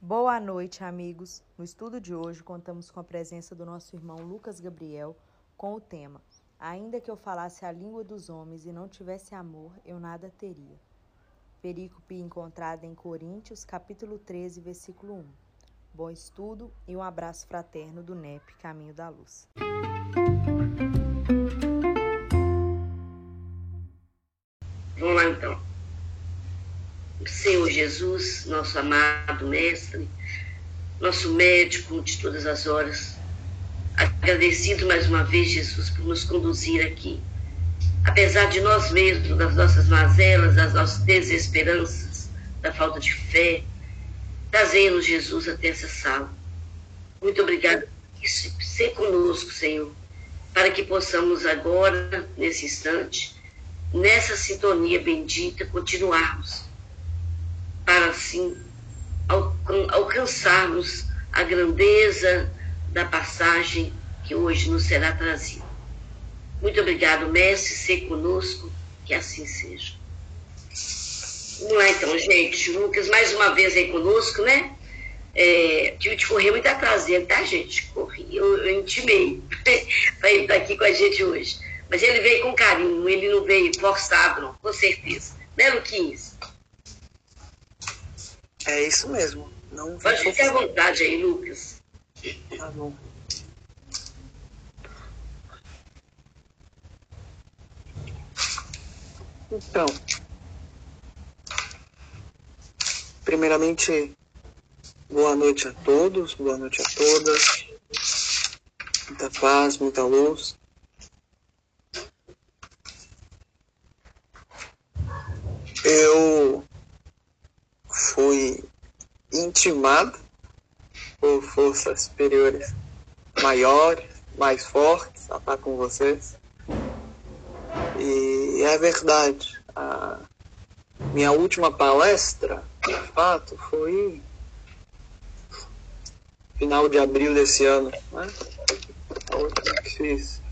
Boa noite, amigos. No estudo de hoje, contamos com a presença do nosso irmão Lucas Gabriel com o tema Ainda que eu falasse a língua dos homens e não tivesse amor, eu nada teria. Perícope encontrada em Coríntios, capítulo 13, versículo 1. Bom estudo e um abraço fraterno do NEP Caminho da Luz. Jesus, nosso amado Mestre, nosso médico de todas as horas, agradecido mais uma vez, Jesus, por nos conduzir aqui. Apesar de nós mesmos, das nossas mazelas, das nossas desesperanças, da falta de fé, trazendo Jesus até essa sala. Muito obrigada por. Ser conosco, Senhor, para que possamos agora, nesse instante, nessa sintonia bendita, continuarmos para assim alcançarmos a grandeza da passagem que hoje nos será trazida. Muito obrigado, mestre, ser conosco, que assim seja. Não é então, gente. Lucas, mais uma vez aí conosco, né? É, tive de correr muito atrás dele, tá, gente? Corri, eu, eu intimei para ele estar aqui com a gente hoje. Mas ele veio com carinho, ele não veio forçado, não, com certeza. Né, Luquinhas? É isso mesmo. Não Pode ficar à vontade aí, Lucas. Tá bom. Então, primeiramente, boa noite a todos, boa noite a todas. Muita paz, muita luz. Eu fui intimado por forças superiores maiores, mais fortes, a estar com vocês. E é verdade. A minha última palestra, de fato, foi final de abril desse ano. Né? A última que fiz.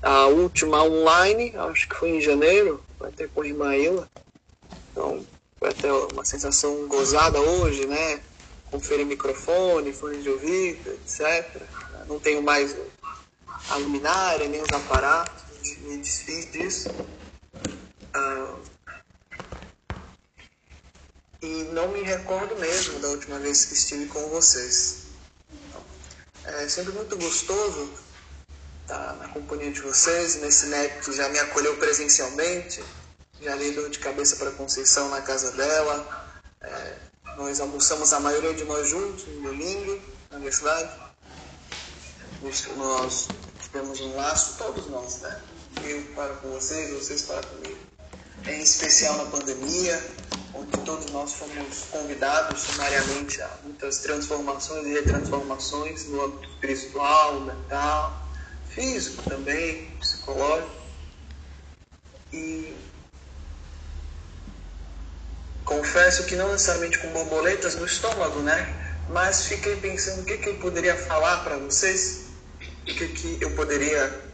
A última online, acho que foi em janeiro, vai ter com a irmã. Então, vai ter uma sensação gozada hoje, né? Conferir microfone, fone de ouvido, etc. Não tenho mais a luminária, nem os aparatos, me desfiz disso. Ah, e não me recordo mesmo da última vez que estive com vocês. É sempre muito gostoso estar na companhia de vocês, nesse NEP que já me acolheu presencialmente já dei dor de cabeça para Conceição na casa dela. É, nós almoçamos a maioria de nós juntos no domingo, na universidade. Nós tivemos um laço, todos nós, né? Eu para com vocês, vocês para comigo. Em especial na pandemia, onde todos nós fomos convidados sumariamente a muitas transformações e retransformações no âmbito espiritual, mental, físico também, psicológico. E confesso que não necessariamente com borboletas no estômago, né? Mas fiquei pensando o que, que eu poderia falar para vocês, o que, que eu poderia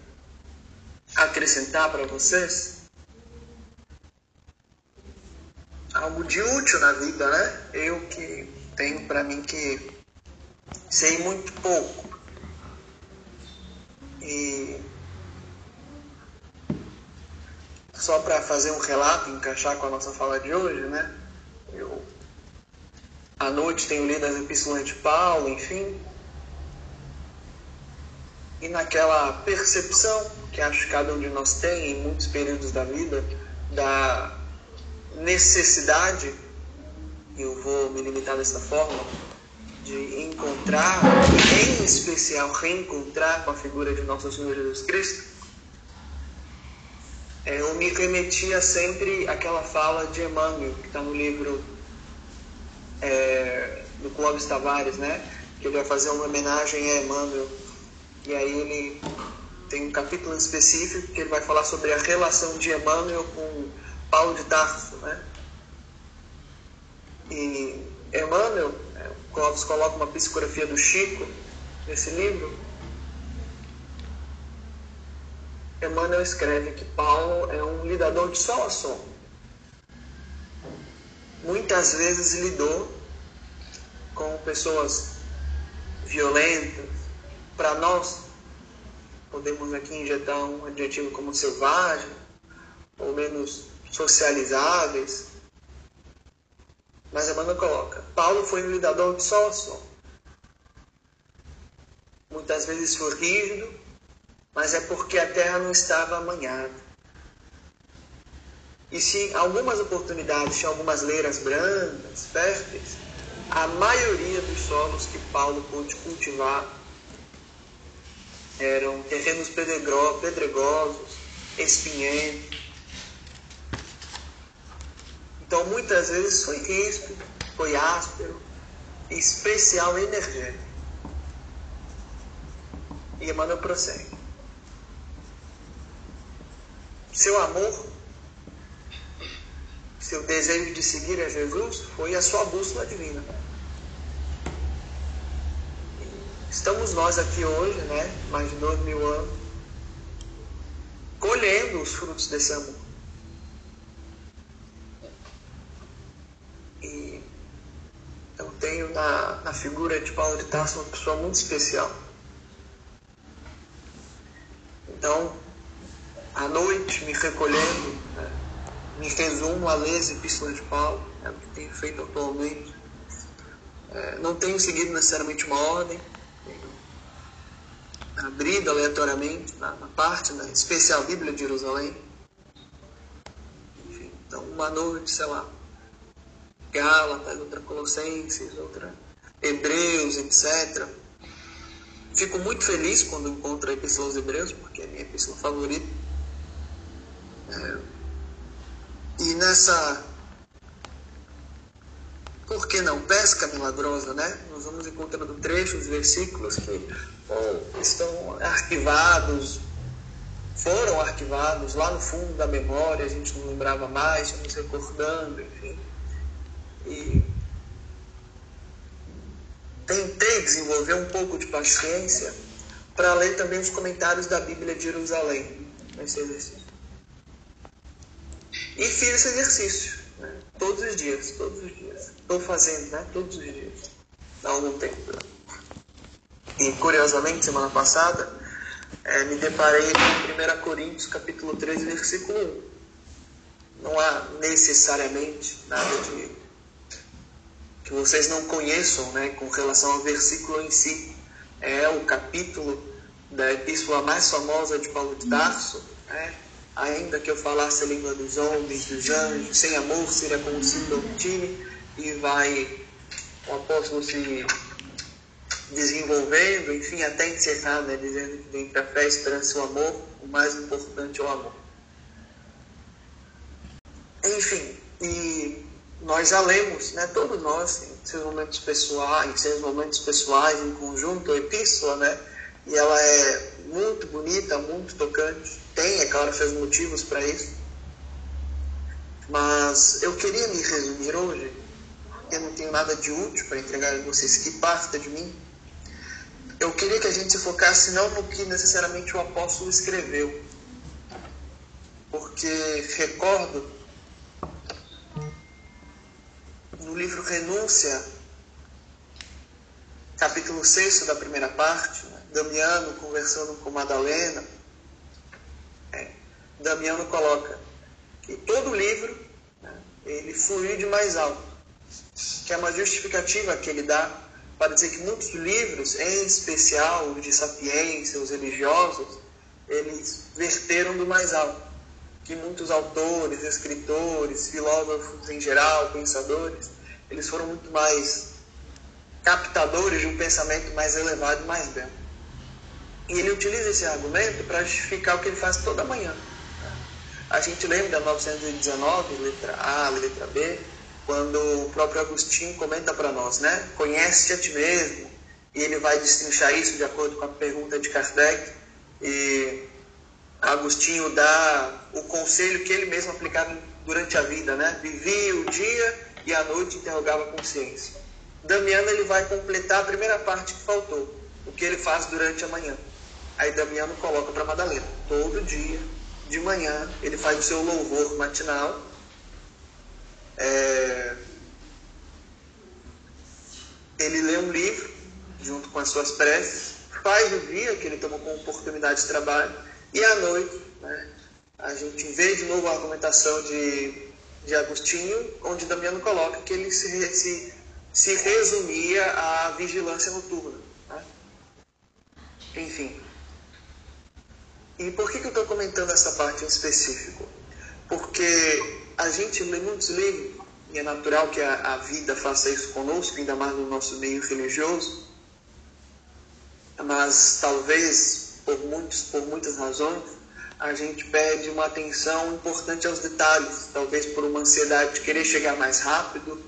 acrescentar para vocês. Algo de útil na vida, né? Eu que tenho para mim que sei muito pouco. E só para fazer um relato, encaixar com a nossa fala de hoje, né? À noite, tenho lido as epístolas de Paulo, enfim. E naquela percepção que acho que cada um de nós tem em muitos períodos da vida, da necessidade, eu vou me limitar dessa forma, de encontrar, em especial reencontrar com a figura de nosso Senhor Jesus Cristo, é, eu me remetia sempre àquela fala de Emmanuel, que está no livro é, do Clóvis Tavares, né? Que ele vai fazer uma homenagem a Emmanuel. E aí ele tem um capítulo específico que ele vai falar sobre a relação de Emmanuel com Paulo de Tarso, né? E Emmanuel, é, o Clóvis coloca uma psicografia do Chico nesse livro, Emmanuel escreve que Paulo é um lidador de sol a sol. Muitas vezes lidou com pessoas violentas. Para nós, podemos aqui injetar um adjetivo como selvagem, ou menos socializáveis. Mas Emmanuel coloca: Paulo foi um lidador de só a só. Muitas vezes foi rígido, mas é porque a terra não estava amanhada. E se algumas oportunidades tinham algumas leiras brancas, férteis, a maioria dos solos que Paulo pôde cultivar eram terrenos pedregosos, espinhentos. Então muitas vezes foi ríspido, foi áspero, especial energético. E Emmanuel prossegue. Seu amor, seu desejo de seguir a Jesus foi a sua bússola divina. Estamos nós aqui hoje, né, mais de dois mil anos, colhendo os frutos desse amor. E eu tenho na, na figura de Paulo de Tarso uma pessoa muito especial. Então, à noite, me recolhendo, né, me resumo a ler as epístolas de Paulo, é o que tenho feito atualmente. É, não tenho seguido necessariamente uma ordem, abrido aleatoriamente na, na parte da especial Bíblia de Jerusalém. Enfim, então, uma noite, sei lá, Gálatas, outra Colossenses, outra Hebreus, etc. Fico muito feliz quando encontro a Epístola aos Hebreus, porque é a minha epístola favorita. É, e nessa, por que não, pesca milagrosa, né? Nós vamos encontrando trechos, versículos que estão arquivados, foram arquivados lá no fundo da memória, a gente não lembrava mais, estamos recordando, enfim. E tentei desenvolver um pouco de paciência para ler também os comentários da Bíblia de Jerusalém nesse exercício. E fiz esse exercício né? todos os dias, todos os dias. Estou fazendo, né? Todos os dias. Há algum tempo. E curiosamente, semana passada, é, me deparei com 1 Coríntios capítulo 13, versículo 1. Não há necessariamente nada de que vocês não conheçam né, com relação ao versículo em si. É o capítulo da epístola mais famosa de Paulo de Tarso. Né? Ainda que eu falasse a língua dos homens, dos anjos, sem amor seria como se time. E vai o apóstolo se desenvolvendo, enfim, até encerrar, né, dizendo que dentre a fé, a esperança e o amor, o mais importante é o amor. Enfim, e nós já lemos, né, todos nós, em seus momentos pessoais, em seus momentos pessoais, em conjunto, a epístola, né, e ela é muito bonita, muito tocante, tem, é claro, seus motivos para isso, mas eu queria me resumir hoje, eu não tenho nada de útil para entregar a vocês que parta de mim, eu queria que a gente se focasse não no que necessariamente o apóstolo escreveu, porque recordo no livro Renúncia, capítulo 6 da primeira parte, né? Damiano conversando com Madalena, Damiano coloca que todo livro né, ele fluiu de mais alto, que é uma justificativa que ele dá para dizer que muitos livros, em especial os de sapiência, os religiosos, eles verteram do mais alto. Que muitos autores, escritores, filósofos em geral, pensadores, eles foram muito mais captadores de um pensamento mais elevado mais belo. E ele utiliza esse argumento para justificar o que ele faz toda manhã. A gente lembra da 919, letra A, letra B, quando o próprio Agostinho comenta para nós, né? Conhece a ti mesmo. E ele vai destrinchar isso de acordo com a pergunta de Kardec. E Agostinho dá o conselho que ele mesmo aplicava durante a vida, né? Vivia o dia e à noite interrogava a consciência. Damiano ele vai completar a primeira parte que faltou, o que ele faz durante a manhã. Aí Damiano coloca para Madalena, todo dia, de manhã, ele faz o seu louvor matinal. É... ele lê um livro junto com as suas preces, faz o dia que ele tomou como oportunidade de trabalho e à noite né, a gente vê de novo a argumentação de, de Agostinho, onde Damiano coloca que ele se, se, se resumia à vigilância noturna. Né? Enfim. E por que, que eu estou comentando essa parte em específico? Porque a gente lê muitos livros, e é natural que a, a vida faça isso conosco, ainda mais no nosso meio religioso, mas talvez por, muitos, por muitas razões a gente perde uma atenção importante aos detalhes, talvez por uma ansiedade de querer chegar mais rápido,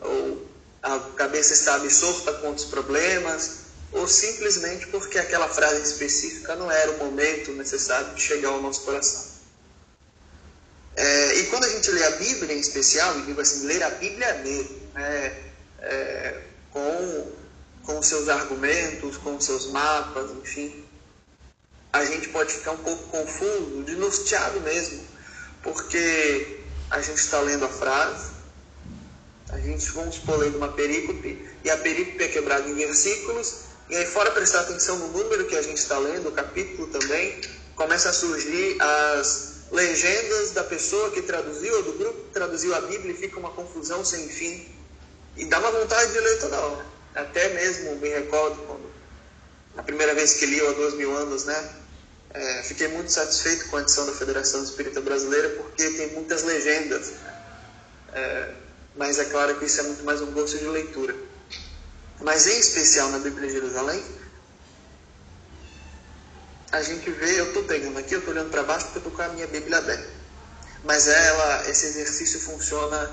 ou a cabeça está absorta com outros problemas, ou simplesmente porque aquela frase específica não era o momento necessário de chegar ao nosso coração. É, e quando a gente lê a Bíblia em especial, e digo assim, ler a Bíblia mesmo, né, é, com, com seus argumentos, com seus mapas, enfim, a gente pode ficar um pouco confuso, desnorteado mesmo, porque a gente está lendo a frase, a gente, vamos supor, lendo uma perícope, e a perícope é quebrada em versículos, e aí fora prestar atenção no número que a gente está lendo, o capítulo também, começa a surgir as legendas da pessoa que traduziu, ou do grupo que traduziu a Bíblia, e fica uma confusão sem fim. E dá uma vontade de ler toda hora. Até mesmo me recordo quando, a primeira vez que li há dois mil anos, né? É, fiquei muito satisfeito com a edição da Federação Espírita Brasileira, porque tem muitas legendas. É, mas é claro que isso é muito mais um gosto de leitura. Mas em especial na Bíblia de Jerusalém, a gente vê, eu estou pegando aqui, eu estou olhando para baixo porque eu estou com a minha Bíblia aberta. Mas ela, esse exercício funciona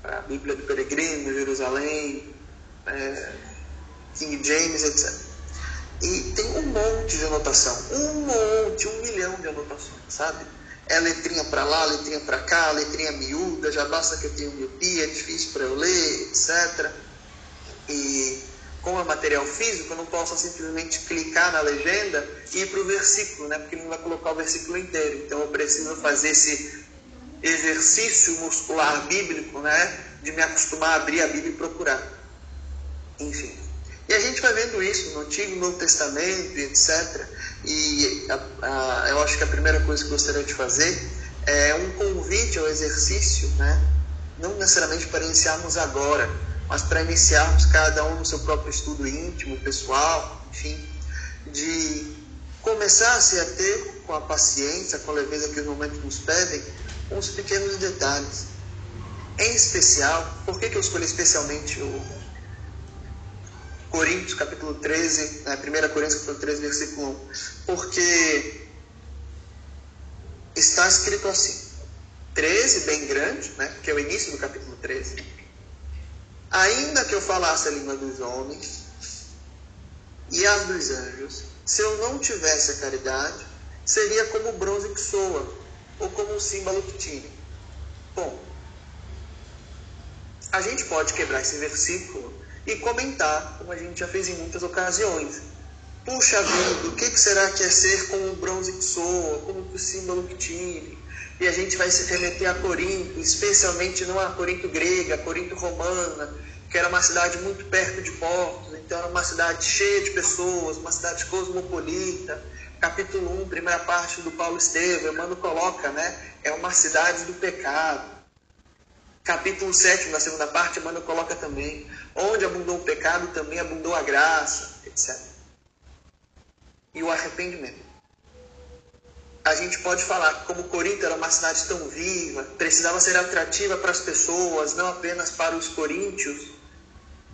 para a Bíblia do Peregrino, Jerusalém, é, King James, etc. E tem um monte de anotação, um monte, um milhão de anotações, sabe? É letrinha para lá, letrinha para cá, letrinha miúda, já basta que eu tenha miopia, é difícil para eu ler, etc. E como é material físico, eu não posso simplesmente clicar na legenda e ir para o versículo, né? porque não vai colocar o versículo inteiro. Então eu preciso fazer esse exercício muscular bíblico né? de me acostumar a abrir a Bíblia e procurar. Enfim. E a gente vai vendo isso no Antigo e Novo Testamento etc. E a, a, eu acho que a primeira coisa que eu gostaria de fazer é um convite ao exercício, né? não necessariamente para iniciarmos agora, mas para iniciarmos cada um no seu próprio estudo íntimo, pessoal, enfim, de começar a se ater com a paciência, com a leveza que os momentos nos pedem, os pequenos detalhes. Em especial, por que, que eu escolhi especialmente o Coríntios capítulo 13, né, 1 Coríntios capítulo 13, versículo 1? Porque está escrito assim, 13 bem grande, né, que é o início do capítulo 13, Ainda que eu falasse a língua dos homens e as dos anjos, se eu não tivesse a caridade, seria como o bronze que soa, ou como um símbolo que tire. Bom, a gente pode quebrar esse versículo e comentar, como a gente já fez em muitas ocasiões. Puxa vida, o que será que é ser como o bronze que soa, como o símbolo que tire? E a gente vai se remeter a Corinto, especialmente não a Corinto grega, a Corinto romana, que era uma cidade muito perto de portos, então era uma cidade cheia de pessoas, uma cidade cosmopolita. Capítulo 1, primeira parte do Paulo Estevam, Emmanuel coloca, né? É uma cidade do pecado. Capítulo 7, na segunda parte, Emmanuel coloca também, onde abundou o pecado, também abundou a graça, etc. E o arrependimento a gente pode falar que como Corinto era uma cidade tão viva, precisava ser atrativa para as pessoas, não apenas para os coríntios,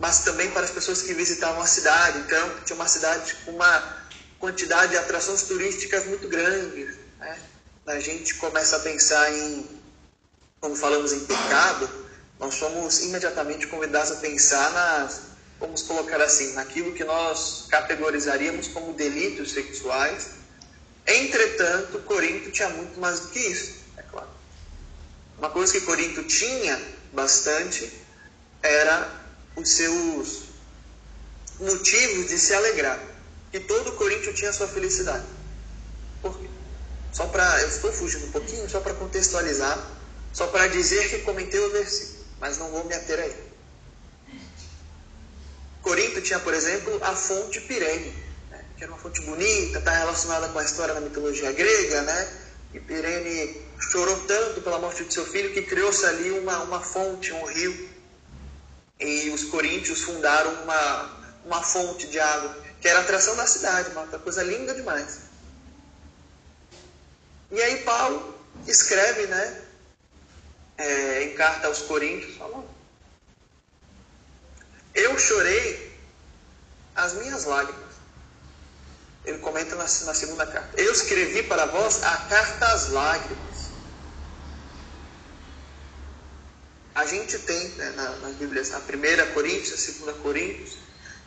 mas também para as pessoas que visitavam a cidade. Então, tinha uma cidade com uma quantidade de atrações turísticas muito grande. Né? A gente começa a pensar em, quando falamos em pecado, nós somos imediatamente convidados a pensar nas, vamos colocar assim, naquilo que nós categorizaríamos como delitos sexuais Entretanto, Corinto tinha muito mais do que isso, é claro. Uma coisa que Corinto tinha bastante era os seus motivos de se alegrar. E todo Corinto tinha sua felicidade. Por quê? Só para. Eu estou fugindo um pouquinho, só para contextualizar, só para dizer que comentei o versículo, mas não vou me ater aí. Corinto tinha, por exemplo, a fonte Pirene? Que era uma fonte bonita, está relacionada com a história da mitologia grega, né? E Pirene chorou tanto pela morte de seu filho que criou-se ali uma, uma fonte, um rio. E os coríntios fundaram uma, uma fonte de água, que era a atração da cidade, uma coisa linda demais. E aí Paulo escreve, né, é, em carta aos Coríntios, falando: Eu chorei as minhas lágrimas. Ele comenta na, na segunda carta: Eu escrevi para vós a carta às lágrimas. A gente tem né, na, nas Bíblias a primeira Coríntios, a segunda Coríntios,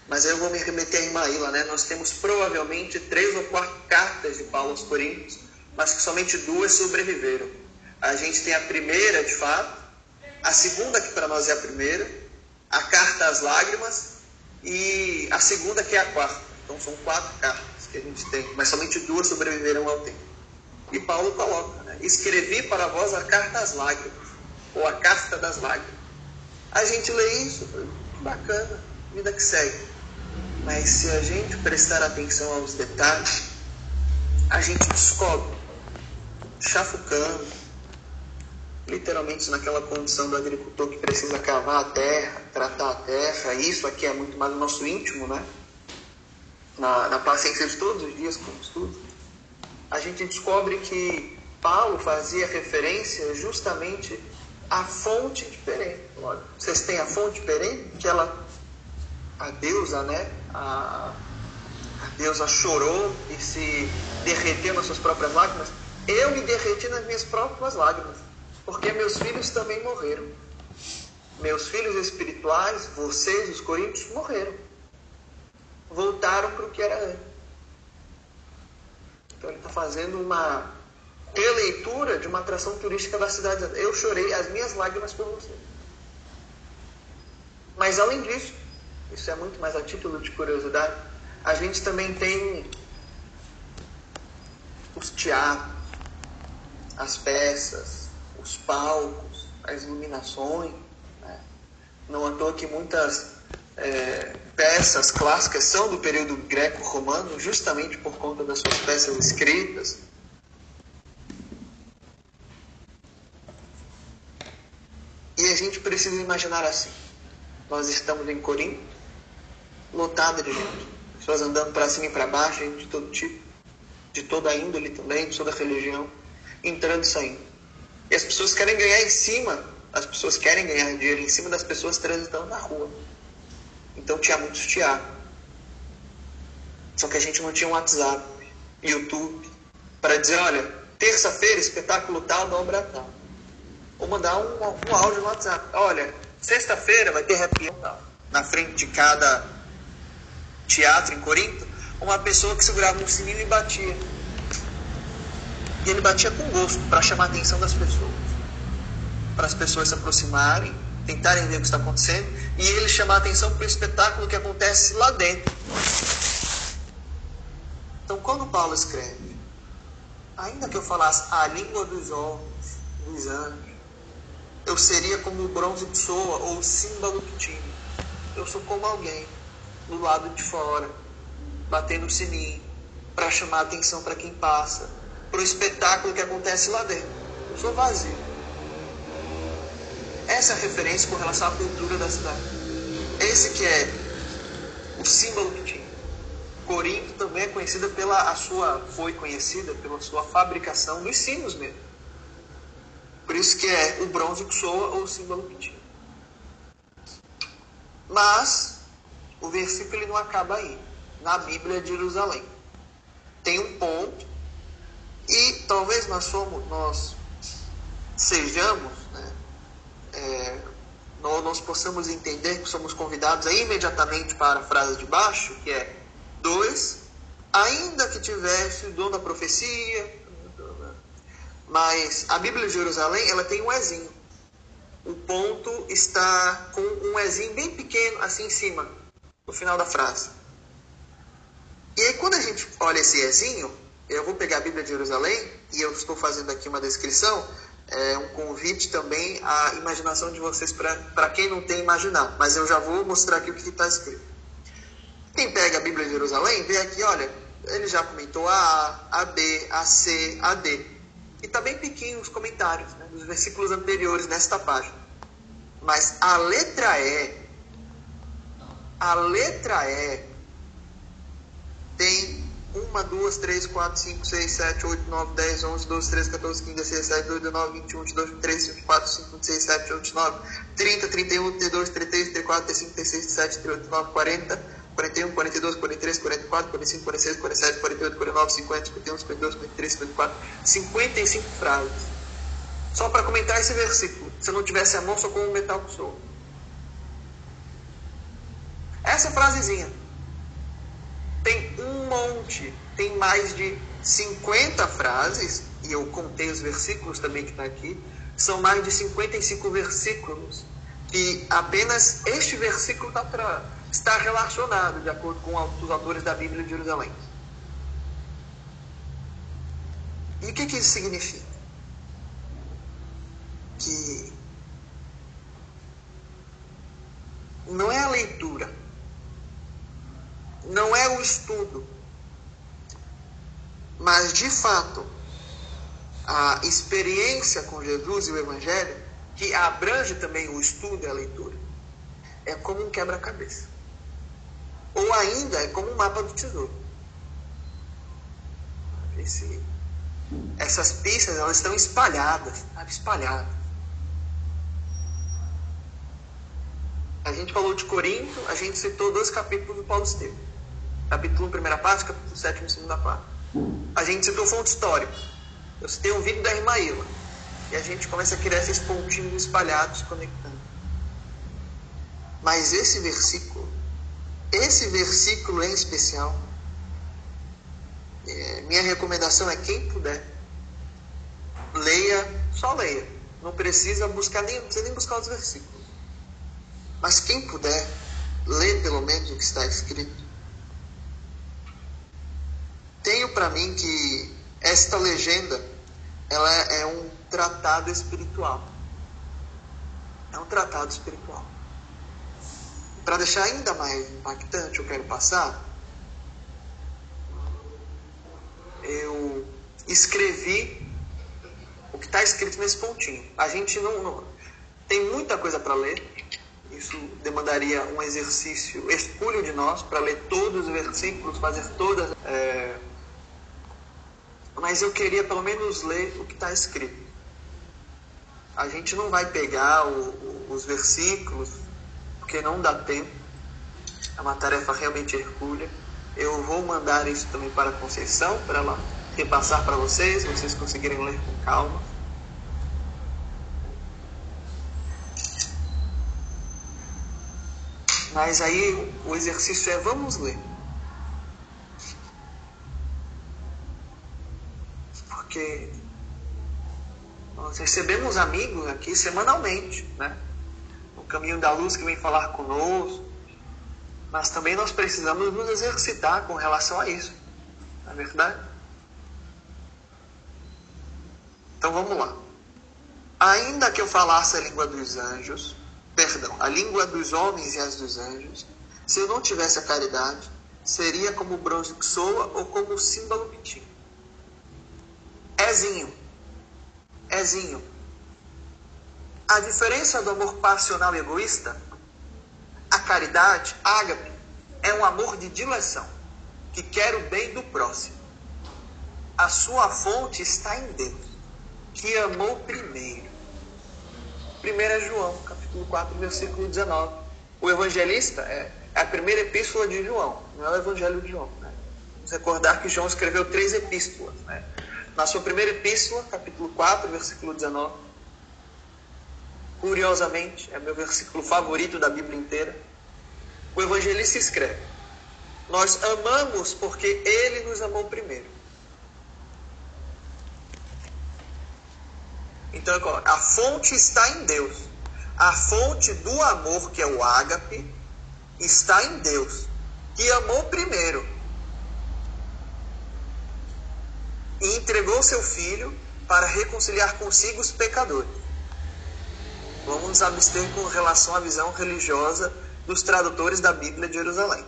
mas eu vou me remeter a Irmaíla, né? Nós temos provavelmente três ou quatro cartas de Paulo aos Coríntios, mas que somente duas sobreviveram. A gente tem a primeira, de fato, a segunda, que para nós é a primeira, a carta às lágrimas, e a segunda, que é a quarta. Então são quatro cartas que a gente tem, mas somente duas sobreviveram ao tempo. E Paulo coloca: né? Escrevi para vós a carta às lágrimas, ou a carta das lágrimas. A gente lê isso, bacana, vida que segue. Mas se a gente prestar atenção aos detalhes, a gente descobre, chafucando, literalmente naquela condição do agricultor que precisa cavar a terra, tratar a terra, isso aqui é muito mais o nosso íntimo, né? Na, na paciência de todos os dias, como estudo, a gente descobre que Paulo fazia referência justamente à fonte de Perém. Vocês têm a fonte de Perém, que ela, a deusa, né? A, a deusa chorou e se derreteu nas suas próprias lágrimas. Eu me derreti nas minhas próprias lágrimas porque meus filhos também morreram. Meus filhos espirituais, vocês, os coríntios, morreram. Voltaram para o que era antes. Então ele está fazendo uma releitura de uma atração turística da cidade. Eu chorei as minhas lágrimas por você. Mas além disso, isso é muito mais a título de curiosidade, a gente também tem os teatros, as peças, os palcos, as iluminações. Né? Não à toa que muitas é, peças clássicas são do período greco-romano, justamente por conta das suas peças escritas. E a gente precisa imaginar assim: nós estamos em Corinto, lotado de gente, pessoas andando para cima e para baixo, gente de todo tipo, de toda índole também, de toda religião, entrando e saindo. E as pessoas querem ganhar em cima, as pessoas querem ganhar dinheiro em cima das pessoas transitando na rua. Então tinha muitos teatros. Só que a gente não tinha um WhatsApp, YouTube, para dizer, olha, terça-feira, espetáculo tal, na obra tal. Ou mandar um, um áudio no WhatsApp. Olha, sexta-feira vai ter happy tal. Na frente de cada teatro em Corinto, uma pessoa que segurava um sininho e batia. E ele batia com gosto para chamar a atenção das pessoas. Para as pessoas se aproximarem, tentarem ver o que está acontecendo. E ele chamar a atenção para o espetáculo que acontece lá dentro. Então, quando Paulo escreve, ainda que eu falasse a língua dos homens, dos anjos, eu seria como o bronze que soa ou o símbolo que tinha. Eu sou como alguém do lado de fora, batendo o sininho para chamar a atenção para quem passa, para o espetáculo que acontece lá dentro. Eu sou vazio. Essa é a referência com relação à cultura da cidade. Esse que é o símbolo que tinha. Corinto também é conhecida pela a sua foi conhecida pela sua fabricação dos sinos mesmo. Por isso que é o bronze que soa ou o símbolo que tinha. Mas o versículo não acaba aí. Na Bíblia de Jerusalém. Tem um ponto e talvez nós, somos, nós sejamos, né, é, nós, nós possamos entender que somos convidados a imediatamente para a frase de baixo, que é dois, ainda que tivesse o dom da profecia, mas a Bíblia de Jerusalém ela tem um ezinho. O ponto está com um ezinho bem pequeno assim em cima, no final da frase. E aí quando a gente olha esse ezinho, eu vou pegar a Bíblia de Jerusalém e eu estou fazendo aqui uma descrição, é um convite também à imaginação de vocês para quem não tem imaginar, mas eu já vou mostrar aqui o que está escrito. Jerusalém, vê aqui, olha, ele já comentou a A, a B, a C, a D. E está bem pequeno os comentários né, dos versículos anteriores nesta página. Mas a letra E, a letra E tem 1, 2, 3, 4, 5, 6, 7, 8, 9, 10, 11, 12, 13, 14, 15, 16, 17, 18, 19, 21, 22, 23, 24, 25, 26, 27, 28, 29, 30, 31, 32, 33, 34, 35, 36, 37, 38, 39, 40, 41, 42, 43, 44, 45, 46, 47, 48, 49, 50, 51, 52, 53, 54, 55 frases. Só para comentar esse versículo. Se eu não tivesse amor, sou como o metal que sou. Essa frasezinha tem um monte, tem mais de 50 frases, e eu contei os versículos também que está aqui, são mais de 55 versículos, que apenas este versículo está para está relacionado, de acordo com os autores da Bíblia de Jerusalém. E o que, que isso significa? Que não é a leitura, não é o estudo, mas de fato a experiência com Jesus e o Evangelho, que abrange também o estudo e a leitura, é como um quebra-cabeça. Ou ainda é como um mapa do tesouro. Esse, essas pistas elas estão espalhadas, espalhadas. A gente falou de Corinto, a gente citou dois capítulos do Paulo Estevam. Capítulo 1, primeira parte, capítulo 7, segunda parte. A gente citou fonte histórica. Eu citei um vídeo da irmã. E a gente começa a criar esses pontinhos espalhados, conectando. Mas esse versículo esse versículo em especial, é, minha recomendação é quem puder, leia, só leia. Não precisa buscar nem, precisa nem buscar os versículos. Mas quem puder, lê pelo menos o que está escrito. Tenho para mim que esta legenda ela é um tratado espiritual. É um tratado espiritual. Para deixar ainda mais impactante, eu quero passar. Eu escrevi o que está escrito nesse pontinho. A gente não, não tem muita coisa para ler. Isso demandaria um exercício espúrio de nós para ler todos os versículos, fazer todas. É... Mas eu queria pelo menos ler o que está escrito. A gente não vai pegar o, o, os versículos porque não dá tempo. É uma tarefa realmente hercúlea. Eu vou mandar isso também para a Conceição, para ela repassar para vocês, vocês conseguirem ler com calma. Mas aí o exercício é vamos ler. Porque nós recebemos amigos aqui semanalmente, né? caminho da luz que vem falar conosco, mas também nós precisamos nos exercitar com relação a isso. Não é verdade? Então vamos lá. Ainda que eu falasse a língua dos anjos, perdão, a língua dos homens e as dos anjos, se eu não tivesse a caridade, seria como o bronze que soa ou como o símbolo que tinha. Ezinho. Ezinho. A diferença do amor passional e egoísta, a caridade, ágape, é um amor de dileção, que quer o bem do próximo. A sua fonte está em Deus, que amou primeiro. 1 João, capítulo 4, versículo 19. O evangelista é, é a primeira epístola de João, não é o evangelho de João. Né? Vamos recordar que João escreveu três epístolas. Né? Na sua primeira epístola, capítulo 4, versículo 19, Curiosamente, é meu versículo favorito da Bíblia inteira. O evangelista escreve: Nós amamos porque ele nos amou primeiro. Então, a fonte está em Deus. A fonte do amor, que é o ágape, está em Deus, que amou primeiro. E entregou seu filho para reconciliar consigo os pecadores. Vamos nos abster com relação à visão religiosa dos tradutores da Bíblia de Jerusalém.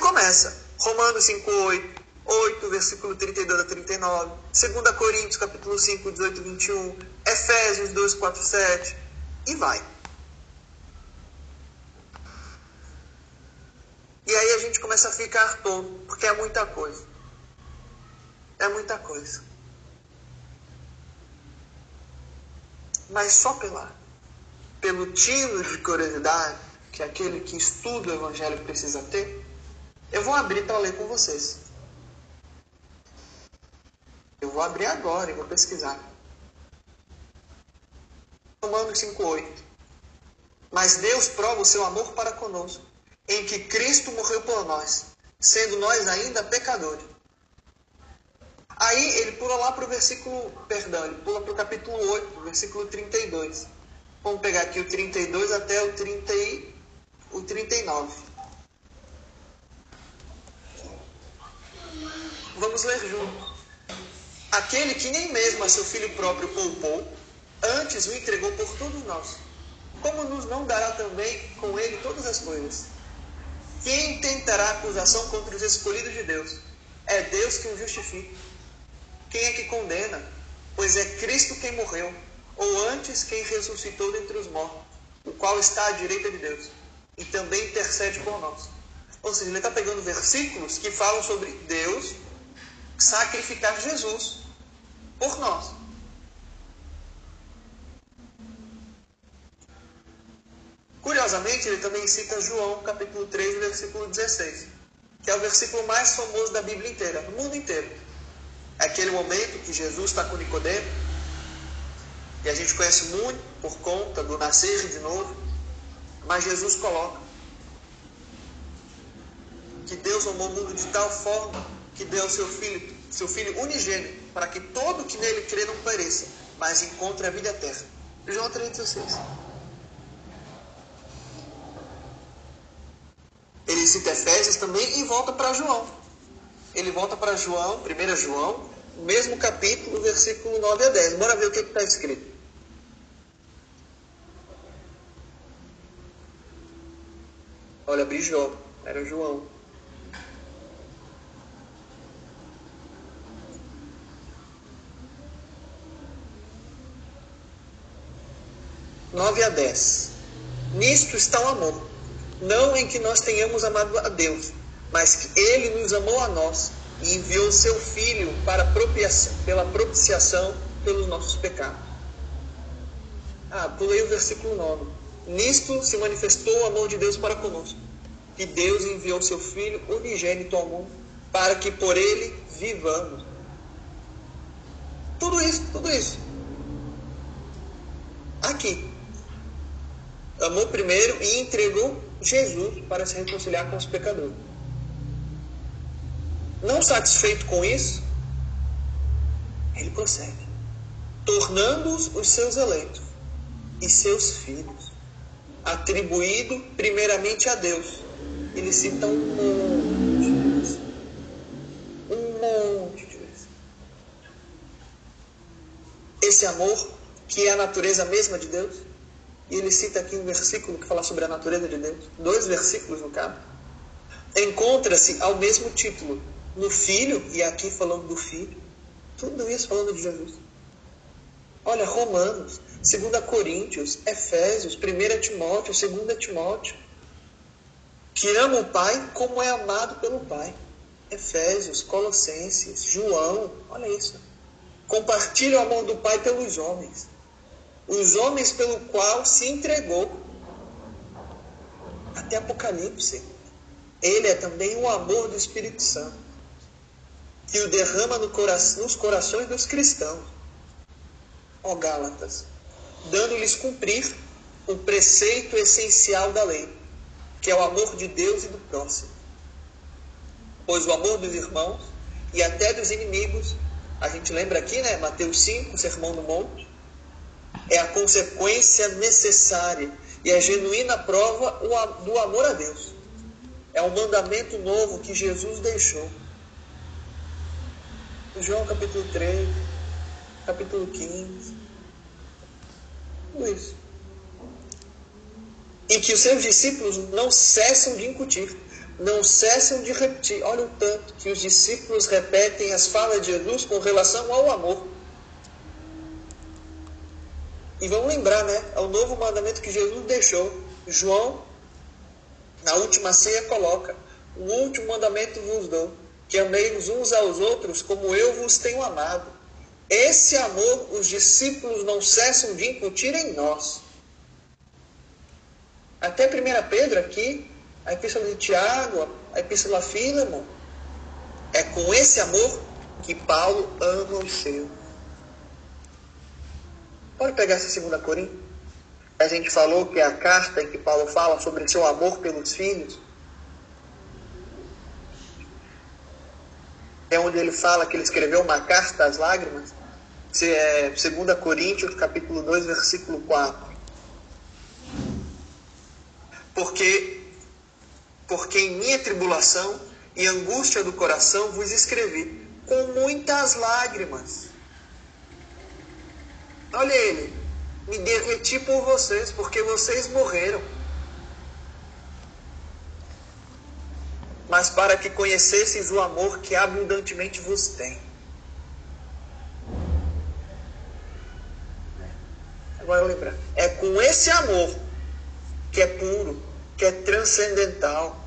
começa Romanos 5, 8, 8, versículo 32 a 39, 2 Coríntios, capítulo 5, 18 a 21, Efésios 2, 4, 7, e vai. E aí a gente começa a ficar todo, porque é muita coisa. É muita coisa. Mas só pela, pelo tino de curiosidade que aquele que estuda o Evangelho precisa ter, eu vou abrir para ler com vocês. Eu vou abrir agora e vou pesquisar. Romanos 5,8. Mas Deus prova o seu amor para conosco, em que Cristo morreu por nós, sendo nós ainda pecadores. Aí ele pula lá para o versículo, perdão, ele pula para o capítulo 8, versículo 32. Vamos pegar aqui o 32 até o, 30 e, o 39. Vamos ler junto. Aquele que nem mesmo a seu filho próprio poupou, antes o entregou por todos nós. Como nos não dará também com ele todas as coisas? Quem tentará acusação contra os escolhidos de Deus? É Deus que o justifica. Quem é que condena? Pois é Cristo quem morreu, ou antes quem ressuscitou dentre os mortos, o qual está à direita de Deus, e também intercede por nós. Ou seja, ele está pegando versículos que falam sobre Deus sacrificar Jesus por nós. Curiosamente, ele também cita João, capítulo 3, versículo 16, que é o versículo mais famoso da Bíblia inteira, no mundo inteiro. É aquele momento que Jesus está com Nicodemo, e a gente conhece muito por conta do nascer de novo, mas Jesus coloca que Deus amou o mundo de tal forma que deu seu filho, seu filho unigênito, para que todo que nele crê não pereça, mas encontre a vida eterna. João 3,16. Ele cita Efésios também e volta para João. Ele volta para João, 1 João, mesmo capítulo, versículo 9 a 10. Bora ver o que está escrito. Olha, abri Jó, era João. Nove a dez. Nisto está o amor, não em que nós tenhamos amado a Deus, mas que Ele nos amou a nós e enviou seu Filho para propiciação, pela propiciação pelos nossos pecados. Ah, pulei o versículo 9. Nisto se manifestou o amor de Deus para conosco, que Deus enviou seu Filho unigênito ao mundo, para que por ele vivamos. Tudo isso, tudo isso. Aqui. Amou primeiro e entregou Jesus para se reconciliar com os pecadores. Não satisfeito com isso, ele prossegue, tornando-os os seus eleitos e seus filhos, atribuído primeiramente a Deus. Ele cita um monte de vezes. Um monte de vezes. Esse amor, que é a natureza mesma de Deus, e ele cita aqui um versículo que fala sobre a natureza de Deus, dois versículos no caso, encontra-se ao mesmo título no Filho, e aqui falando do Filho, tudo isso falando de Jesus. Olha, Romanos, 2 Coríntios, Efésios, 1 Timóteo, 2 Timóteo, que ama o Pai como é amado pelo Pai. Efésios, Colossenses, João, olha isso. Compartilha o amor do Pai pelos homens. Os homens pelo qual se entregou. Até Apocalipse. Ele é também o amor do Espírito Santo que o derrama no coração, nos corações dos cristãos, ó Gálatas, dando-lhes cumprir o preceito essencial da lei, que é o amor de Deus e do próximo. Pois o amor dos irmãos e até dos inimigos, a gente lembra aqui, né, Mateus 5, Sermão do Monte, é a consequência necessária e a genuína prova do amor a Deus. É um mandamento novo que Jesus deixou João capítulo 3, capítulo 15. Tudo isso. e que os seus discípulos não cessam de incutir, não cessam de repetir. Olha o tanto que os discípulos repetem as falas de Jesus com relação ao amor. E vamos lembrar, né? É o novo mandamento que Jesus deixou. João, na última ceia, coloca: O último mandamento vos dou, que ameis uns aos outros como eu vos tenho amado. Esse amor os discípulos não cessam de incutir em nós. Até 1 Pedro aqui, a epístola de Tiago, a epístola a Fílamo, é com esse amor que Paulo ama os seus. Pode pegar essa segunda Coríntios? A gente falou que é a carta em que Paulo fala sobre seu amor pelos filhos. É onde ele fala que ele escreveu uma carta às lágrimas. É 2 Coríntios, capítulo 2, versículo 4 porque porque em minha tribulação e angústia do coração vos escrevi com muitas lágrimas. Olha ele, me derreti por vocês, porque vocês morreram. Mas para que conhecesseis o amor que abundantemente vos tem. Agora lembrar, é com esse amor que é puro, que é transcendental,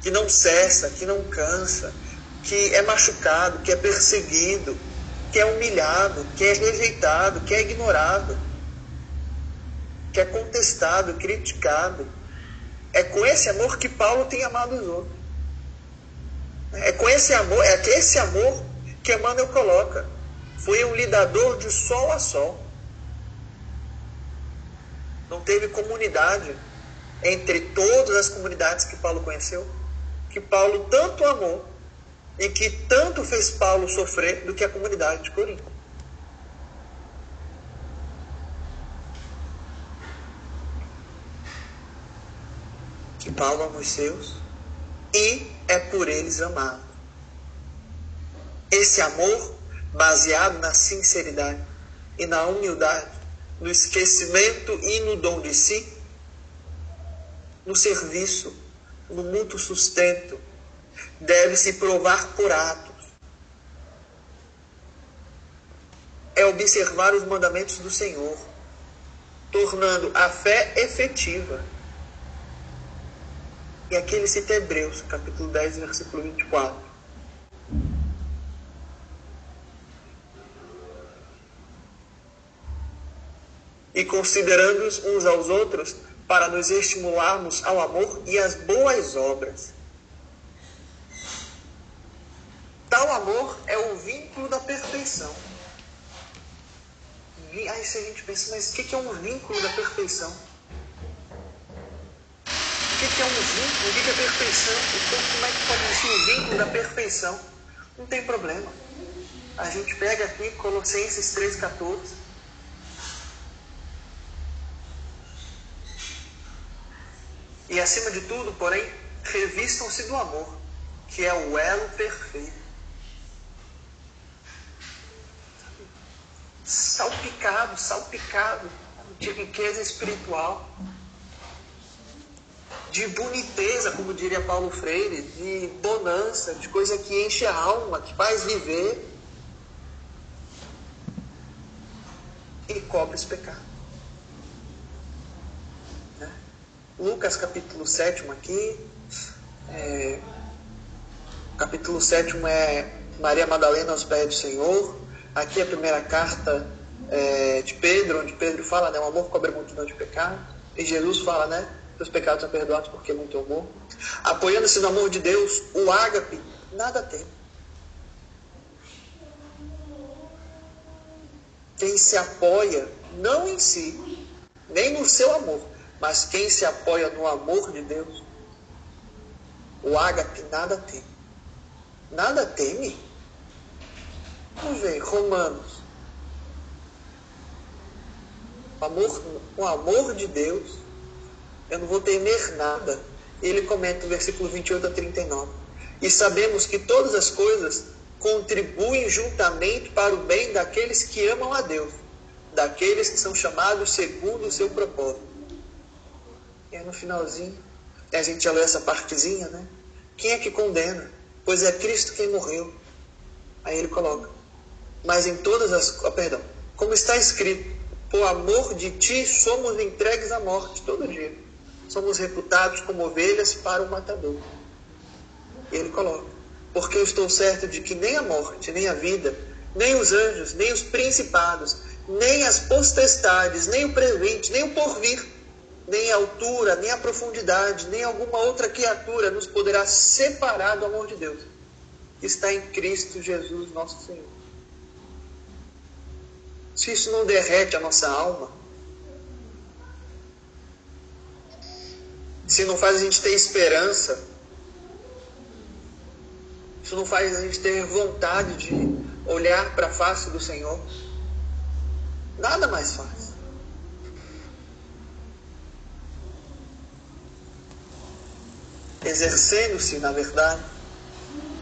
que não cessa, que não cansa, que é machucado, que é perseguido, que é humilhado, que é rejeitado, que é ignorado, que é contestado, criticado. É com esse amor que Paulo tem amado os outros. É com esse amor, é esse amor que Emmanuel coloca. Foi um lidador de sol a sol não teve comunidade entre todas as comunidades que Paulo conheceu, que Paulo tanto amou e que tanto fez Paulo sofrer do que a comunidade de Corinto. Paulo ama os seus e é por eles amado. Esse amor, baseado na sinceridade e na humildade, no esquecimento e no dom de si, no serviço, no mútuo sustento, deve se provar por atos. É observar os mandamentos do Senhor, tornando a fé efetiva. E aqui ele cita Hebreus, capítulo 10, versículo 24. e considerando-os uns aos outros para nos estimularmos ao amor e às boas obras. Tal amor é o vínculo da perfeição. Aí se a gente pensa, mas o que é um vínculo da perfeição? É um vínculo? O que é perfeição? Então, como é que pode ser o vínculo da perfeição? Não tem problema. A gente pega aqui Colossenses 3,14 E acima de tudo, porém, revistam-se do amor, que é o elo perfeito. Salpicado, salpicado de riqueza espiritual, de boniteza, como diria Paulo Freire, de bonança, de coisa que enche a alma, que faz viver e cobre os pecados. Lucas capítulo 7 aqui. É, capítulo 7 é Maria Madalena aos pés do Senhor. Aqui a primeira carta é, de Pedro, onde Pedro fala, né, o amor cobre a multidão de pecados. E Jesus fala, né, os pecados são perdoados porque é muito amor. Apoiando-se no amor de Deus, o ágape nada tem. Quem se apoia não em si, nem no seu amor, mas quem se apoia no amor de Deus, o ágape nada teme. Nada teme? Vamos ver, Romanos. O amor, o amor de Deus, eu não vou temer nada. Ele comenta no versículo 28 a 39. E sabemos que todas as coisas contribuem juntamente para o bem daqueles que amam a Deus, daqueles que são chamados segundo o seu propósito. E aí no finalzinho, a gente já leu essa partezinha, né? Quem é que condena? Pois é Cristo quem morreu. Aí ele coloca. Mas em todas as. Oh, perdão. Como está escrito, por amor de ti somos entregues à morte todo dia. Somos reputados como ovelhas para o matador. E ele coloca. Porque eu estou certo de que nem a morte, nem a vida, nem os anjos, nem os principados, nem as potestades, nem o presente, nem o porvir, nem a altura, nem a profundidade, nem alguma outra criatura nos poderá separar do amor de Deus, está em Cristo Jesus, nosso Senhor. Se isso não derrete a nossa alma, se não faz a gente ter esperança, isso não faz a gente ter vontade de olhar para a face do Senhor, nada mais faz. Exercendo-se, na verdade,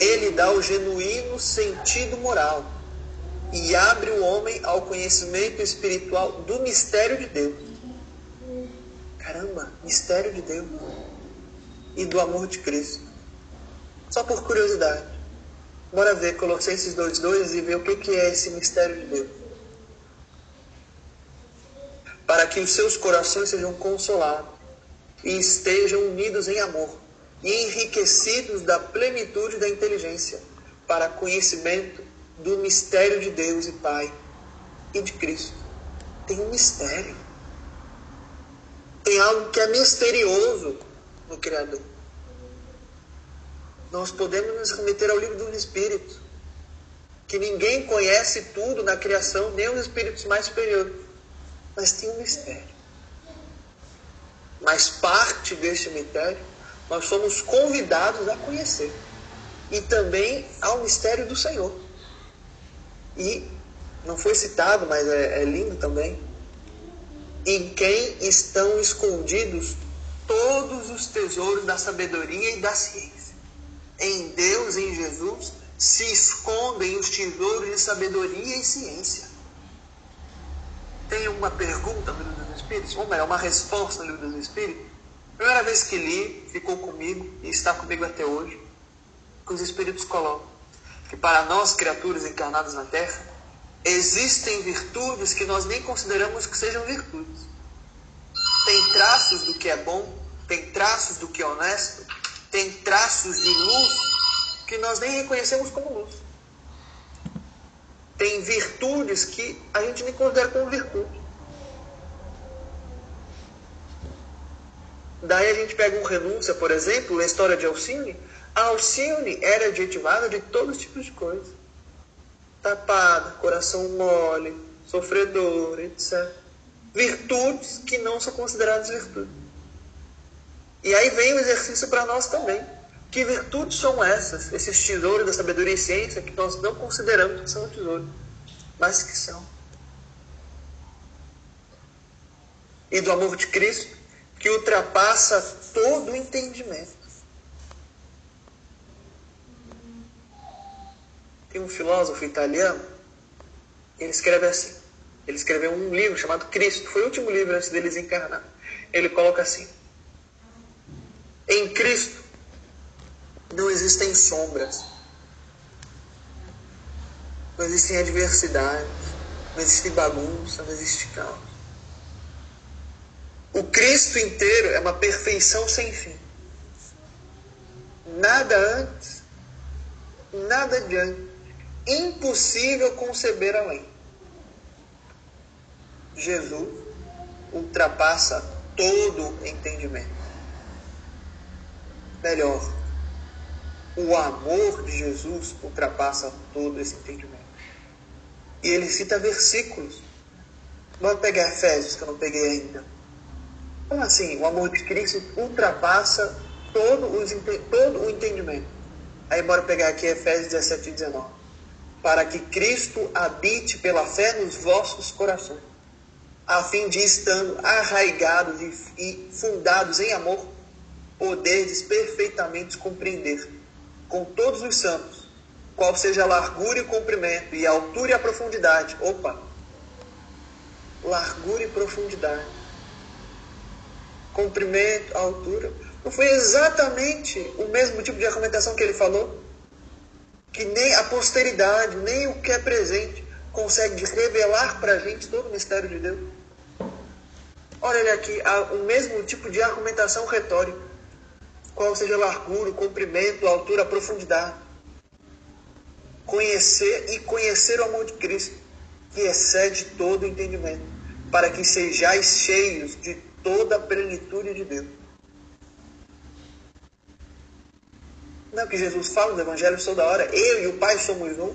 ele dá o genuíno sentido moral e abre o homem ao conhecimento espiritual do mistério de Deus. Caramba, mistério de Deus. E do amor de Cristo. Só por curiosidade. Bora ver Colossenses 2,2 e ver o que é esse mistério de Deus. Para que os seus corações sejam consolados e estejam unidos em amor e enriquecidos da plenitude da inteligência para conhecimento do mistério de Deus e Pai e de Cristo. Tem um mistério. Tem algo que é misterioso no Criador. Nós podemos nos remeter ao livro do Espírito, que ninguém conhece tudo na criação, nem os espíritos mais superiores. Mas tem um mistério. Mas parte deste mistério nós somos convidados a conhecer. E também ao mistério do Senhor. E não foi citado, mas é, é lindo também. Em quem estão escondidos todos os tesouros da sabedoria e da ciência. Em Deus, em Jesus, se escondem os tesouros de sabedoria e ciência. Tem uma pergunta no livro dos Espíritos? Ou melhor, uma resposta no livro dos Espíritos? Primeira vez que li, ficou comigo e está comigo até hoje. Que os Espíritos colocam que para nós, criaturas encarnadas na Terra, existem virtudes que nós nem consideramos que sejam virtudes. Tem traços do que é bom, tem traços do que é honesto, tem traços de luz que nós nem reconhecemos como luz. Tem virtudes que a gente nem considera como virtude. Daí a gente pega um renúncia, por exemplo, a história de Alcine, a Alcione era adjetivada de todos os tipos de coisa. Tapada, coração mole, sofredor, etc. Virtudes que não são consideradas virtudes. E aí vem o exercício para nós também. Que virtudes são essas, esses tesouros da sabedoria e ciência que nós não consideramos que são tesouros, mas que são? E do amor de Cristo, que ultrapassa todo o entendimento. Tem um filósofo italiano, ele escreve assim. Ele escreveu um livro chamado Cristo, foi o último livro antes deles encarnar. Ele coloca assim: Em Cristo não existem sombras, não existem adversidades, não existe bagunça, não existe caos. O Cristo inteiro é uma perfeição sem fim. Nada antes, nada adiante impossível conceber além. Jesus ultrapassa todo entendimento. Melhor, o amor de Jesus ultrapassa todo esse entendimento. E ele cita versículos. Vamos pegar Efésios, que eu não peguei ainda. Como assim? O amor de Cristo ultrapassa todo, os, todo o entendimento. Aí bora pegar aqui Efésios 17 e 19 para que Cristo habite pela fé nos vossos corações, a fim de, estando arraigados e fundados em amor, poderes perfeitamente compreender, com todos os santos, qual seja a largura e o comprimento, e a altura e a profundidade. Opa! Largura e profundidade. comprimento, altura. Não foi exatamente o mesmo tipo de argumentação que ele falou? Que nem a posteridade, nem o que é presente consegue revelar para a gente todo o mistério de Deus? Olha ele aqui, o mesmo tipo de argumentação retórica. Qual seja largura, comprimento, altura, profundidade. Conhecer e conhecer o amor de Cristo, que excede todo entendimento, para que sejais cheios de toda a plenitude de Deus. Não é o que Jesus fala no Evangelho toda hora. Eu e o Pai somos um.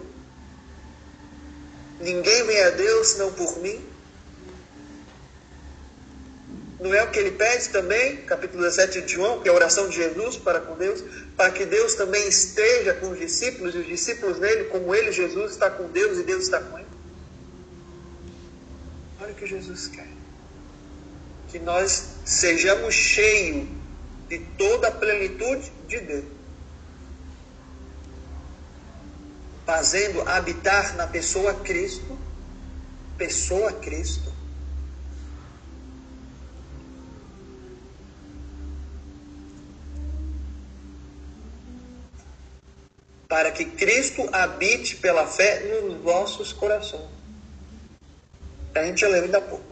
Ninguém vem a Deus senão por mim. Não é o que ele pede também, capítulo 17 de João, que é a oração de Jesus para com Deus, para que Deus também esteja com os discípulos e os discípulos nele, como ele, Jesus, está com Deus e Deus está com ele. Olha o que Jesus quer. Que nós sejamos cheios de toda a plenitude de Deus. Fazendo habitar na pessoa Cristo, pessoa Cristo, para que Cristo habite pela fé nos vossos corações. A gente já leu ainda há pouco.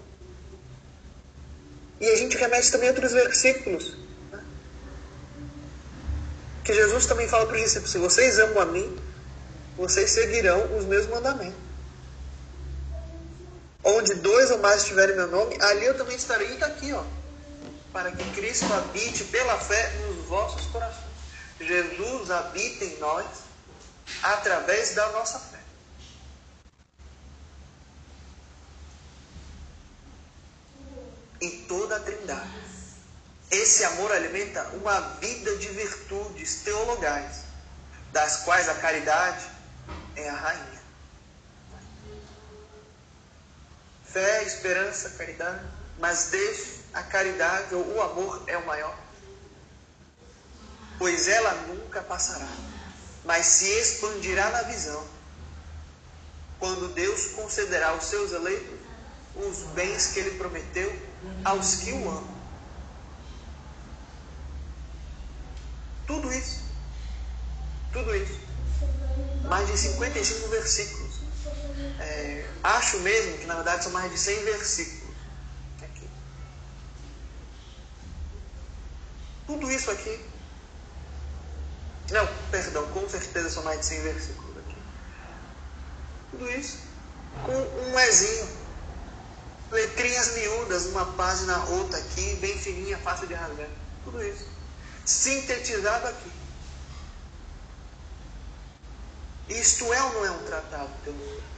E a gente remete também a outros versículos. Né? Que Jesus também fala para os discípulos: se vocês amam a mim, vocês seguirão os meus mandamentos. Onde dois ou mais tiverem meu nome, ali eu também estarei. E está aqui, ó. Para que Cristo habite pela fé nos vossos corações. Jesus habita em nós através da nossa fé. Em toda a trindade. Esse amor alimenta uma vida de virtudes teologais, das quais a caridade é a rainha. Fé, esperança, caridade, mas deixe a caridade ou o amor é o maior, pois ela nunca passará mas se expandirá na visão quando Deus concederá aos seus eleitos os bens que ele prometeu aos que o amam. Tudo isso, tudo isso, mais de 55 versículos. É, acho mesmo que na verdade são mais de 100 versículos. Aqui. Tudo isso aqui não, perdão, com certeza são mais de 100 versículos aqui. Tudo isso com um ezinho. Letrinhas miúdas, uma página outra aqui, bem fininha, fácil de rasgar. Tudo isso. Sintetizado aqui. Isto é ou não é um tratado teológico?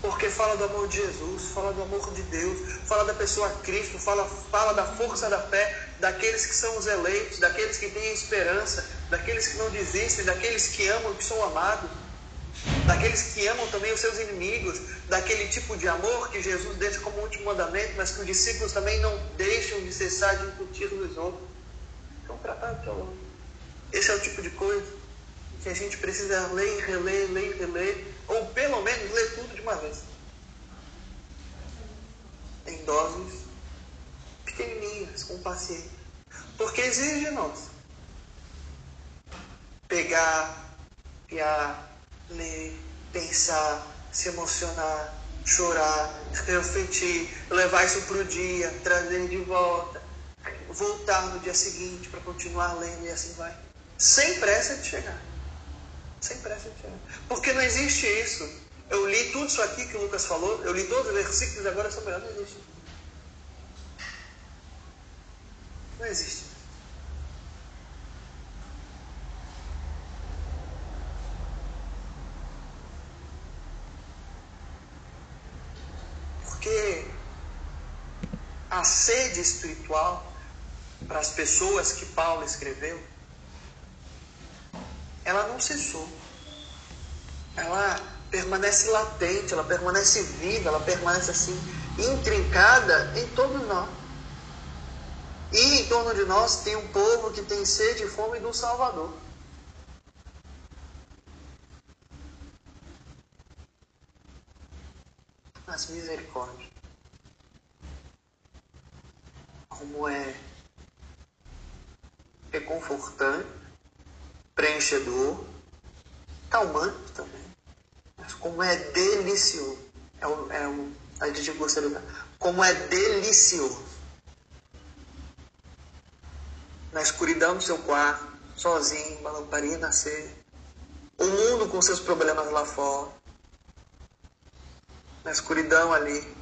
Porque fala do amor de Jesus, fala do amor de Deus, fala da pessoa Cristo, fala, fala da força da fé daqueles que são os eleitos, daqueles que têm esperança, daqueles que não desistem, daqueles que amam, que são amados, daqueles que amam também os seus inimigos, daquele tipo de amor que Jesus deixa como último mandamento, mas que os discípulos também não deixam de cessar de incutir nos outros. É um tratado teológico. Esse é o tipo de coisa que a gente precisa ler e reler, ler e reler, ou pelo menos ler tudo de uma vez. Em doses pequenininhas, com paciência. Porque exige de nós pegar, piar, ler, pensar, se emocionar, chorar, refletir, levar isso para o dia, trazer de volta, voltar no dia seguinte para continuar lendo e assim vai. Sem pressa de chegar. Sem pressa. Porque não existe isso. Eu li tudo isso aqui que o Lucas falou, eu li todos os versículos, agora essa melhor não existe. Não existe. Porque a sede espiritual para as pessoas que Paulo escreveu, ela não cessou. Ela permanece latente, ela permanece viva, ela permanece assim, intrincada em todos nós. E em torno de nós tem um povo que tem sede e fome do Salvador. as misericórdias. Como é reconfortante, preenchedor, calmante também. Mas como é delicioso. É o, é o adjetivo você Como é delicioso. Na escuridão do seu quarto, sozinho, uma lamparina acesa. O mundo com seus problemas lá fora. Na escuridão ali.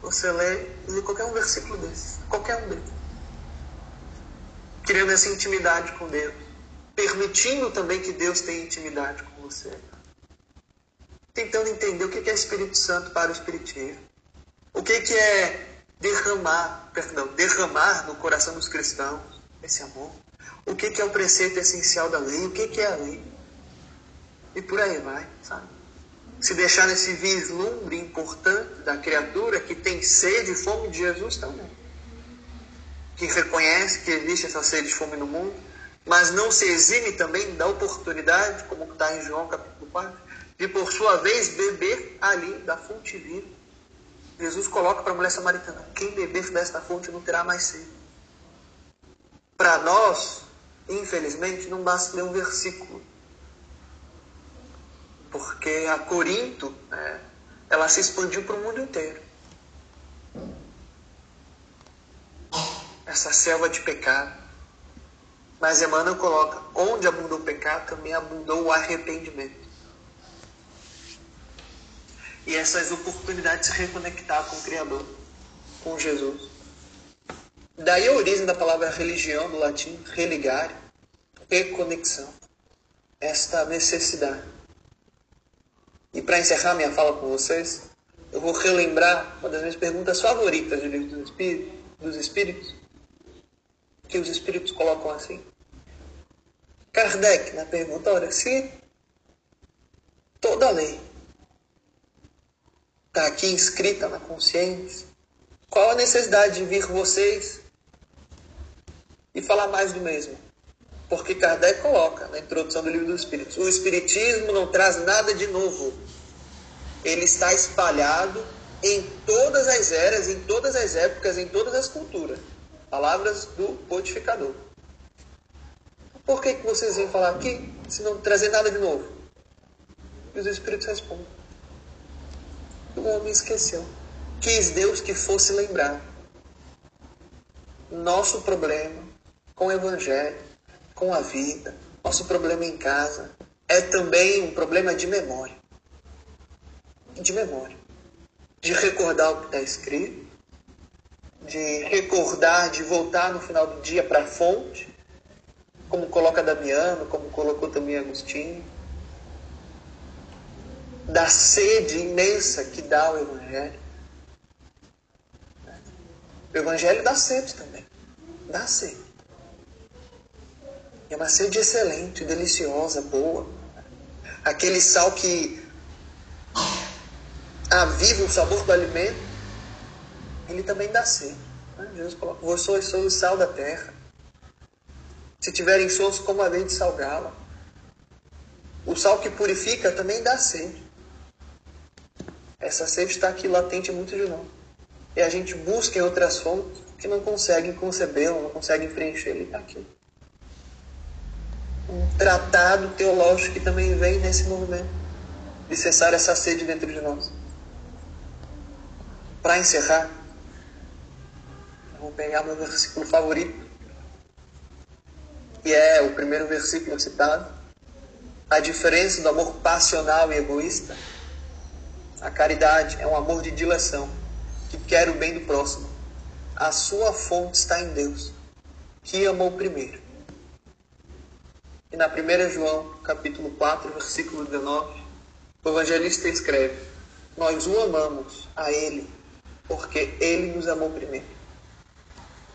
Você lê, lê qualquer um versículo desse. Qualquer um deles. Criando essa intimidade com Deus. Permitindo também que Deus tenha intimidade com você. Tentando entender o que é Espírito Santo para o Espiritismo. O que é derramar, perdão, derramar no coração dos cristãos esse amor. O que é o preceito essencial da lei, o que é a lei. E por aí vai, sabe? Se deixar nesse vislumbre importante da criatura que tem sede e fome de Jesus também. Que reconhece que existe essa sede e fome no mundo, mas não se exime também da oportunidade, como está em João capítulo 4, de por sua vez beber ali da fonte viva Jesus coloca para a mulher samaritana: quem beber desta fonte não terá mais sede. Para nós, infelizmente, não basta ler um versículo. Porque a Corinto, né, ela se expandiu para o mundo inteiro. Essa selva de pecado. Mas Emmanuel coloca: onde abundou o pecado, também abundou o arrependimento e essas oportunidades de se reconectar com o Criador, com Jesus. Daí a origem da palavra religião, do latim religare, reconexão. Esta necessidade. E para encerrar minha fala com vocês, eu vou relembrar uma das minhas perguntas favoritas do livro dos Espíritos, dos Espíritos que os Espíritos colocam assim. Kardec, na pergunta, olha, se toda lei está aqui inscrita na consciência. Qual a necessidade de vir vocês e falar mais do mesmo? Porque Kardec coloca na introdução do livro dos Espíritos: o Espiritismo não traz nada de novo. Ele está espalhado em todas as eras, em todas as épocas, em todas as culturas. Palavras do codificador. Por que, que vocês vêm falar aqui se não trazer nada de novo? E os Espíritos respondem o homem esqueceu. Quis Deus que fosse lembrar. Nosso problema com o Evangelho, com a vida, nosso problema em casa, é também um problema de memória. De memória. De recordar o que está escrito, de recordar, de voltar no final do dia para a fonte, como coloca Damiano, como colocou também Agostinho da sede imensa que dá o Evangelho. O Evangelho dá sede também. Dá sede. É uma sede excelente, deliciosa, boa. Aquele sal que aviva o sabor do alimento, ele também dá sede. Né? Jesus coloca: Vós sois o sal da terra. Se tiverem sons, como a de salgá-la. O sal que purifica também dá sede. Essa sede está aqui latente muito de nós. E a gente busca em outras fontes que não conseguem concebê-lo, não conseguem preencher ele está aqui. Um tratado teológico que também vem nesse movimento de cessar essa sede dentro de nós. Para encerrar, vou pegar meu versículo favorito, que é o primeiro versículo citado. A diferença do amor passional e egoísta a caridade é um amor de dileção, que quer o bem do próximo. A sua fonte está em Deus, que amou primeiro. E na 1 João, capítulo 4, versículo 19, o evangelista escreve: Nós o amamos a Ele, porque Ele nos amou primeiro.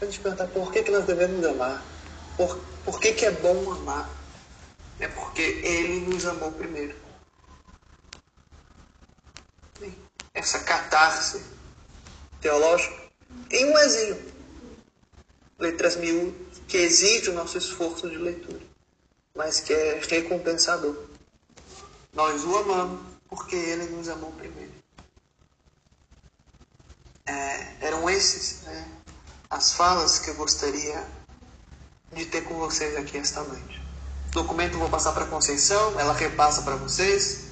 A gente perguntar por que, que nós devemos amar? Por, por que, que é bom amar? É porque Ele nos amou primeiro. essa catarse teológica em um exílio. Letras mil que exige o nosso esforço de leitura, mas que é recompensador. Nós o amamos porque ele nos amou primeiro. É, eram esses né, as falas que eu gostaria de ter com vocês aqui esta noite. O documento eu vou passar para a Conceição, ela repassa para vocês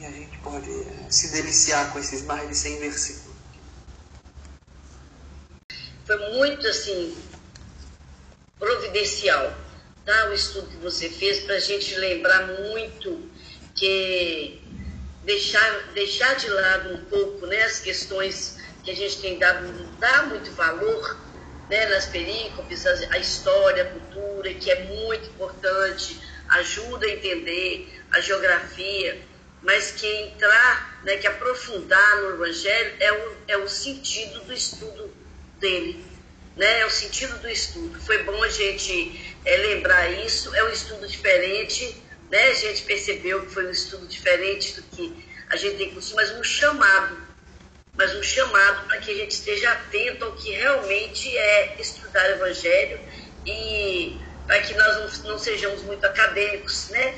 e a gente pode é, se deliciar com esses mais de 100 versículos. Foi muito assim providencial tá? o estudo que você fez para a gente lembrar muito que deixar, deixar de lado um pouco né, as questões que a gente tem dado, dá muito valor né, nas perícopes, a, a história, a cultura, que é muito importante, ajuda a entender a geografia, mas que entrar, né, que aprofundar no Evangelho é o, é o sentido do estudo dele, né, é o sentido do estudo. Foi bom a gente é, lembrar isso, é um estudo diferente, né, a gente percebeu que foi um estudo diferente do que a gente tem costume, mas um chamado mas um chamado para que a gente esteja atento ao que realmente é estudar o Evangelho e para que nós não, não, sejamos muito acadêmicos, né?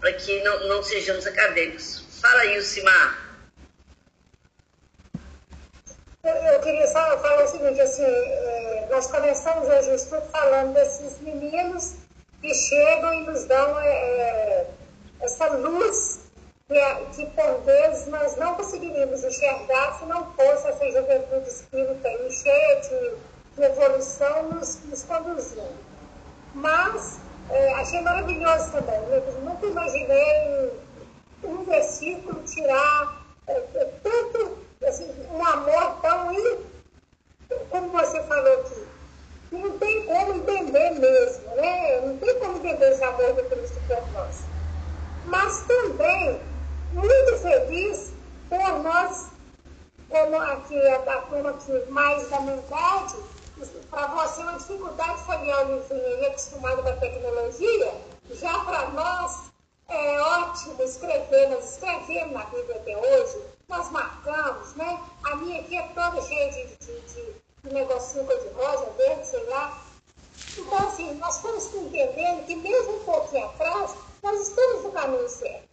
Para que não, não sejamos acadêmicos. Fala aí, Simar. Eu, queria só falar o seguinte, assim, é, nós começamos hoje o estudo falando desses meninos que chegam e nos dão é, é essa luz que, por vezes nós não conseguiríamos enxergar se não fosse essa juventude espírita aí cheia de, de evolução nos, nos conduzindo. Mas é, achei maravilhoso também. Eu nunca imaginei um versículo tirar é, é, tanto assim, um amor tão como você falou aqui, que não tem como entender mesmo, né? Não tem como entender esse amor do Cristo por nós. Mas também muito feliz por nós, como aqui a turma aqui mais da minha idade, para você uma dificuldade ler o livrinho acostumado com a tecnologia, já para nós é ótimo escrever, nós escrevemos na Bíblia até hoje, nós marcamos, né? A minha aqui é toda cheia de, de, de, de negocinho de rosa, verde, sei lá. Então, assim, nós estamos entendendo que mesmo um pouquinho atrás, nós estamos no caminho certo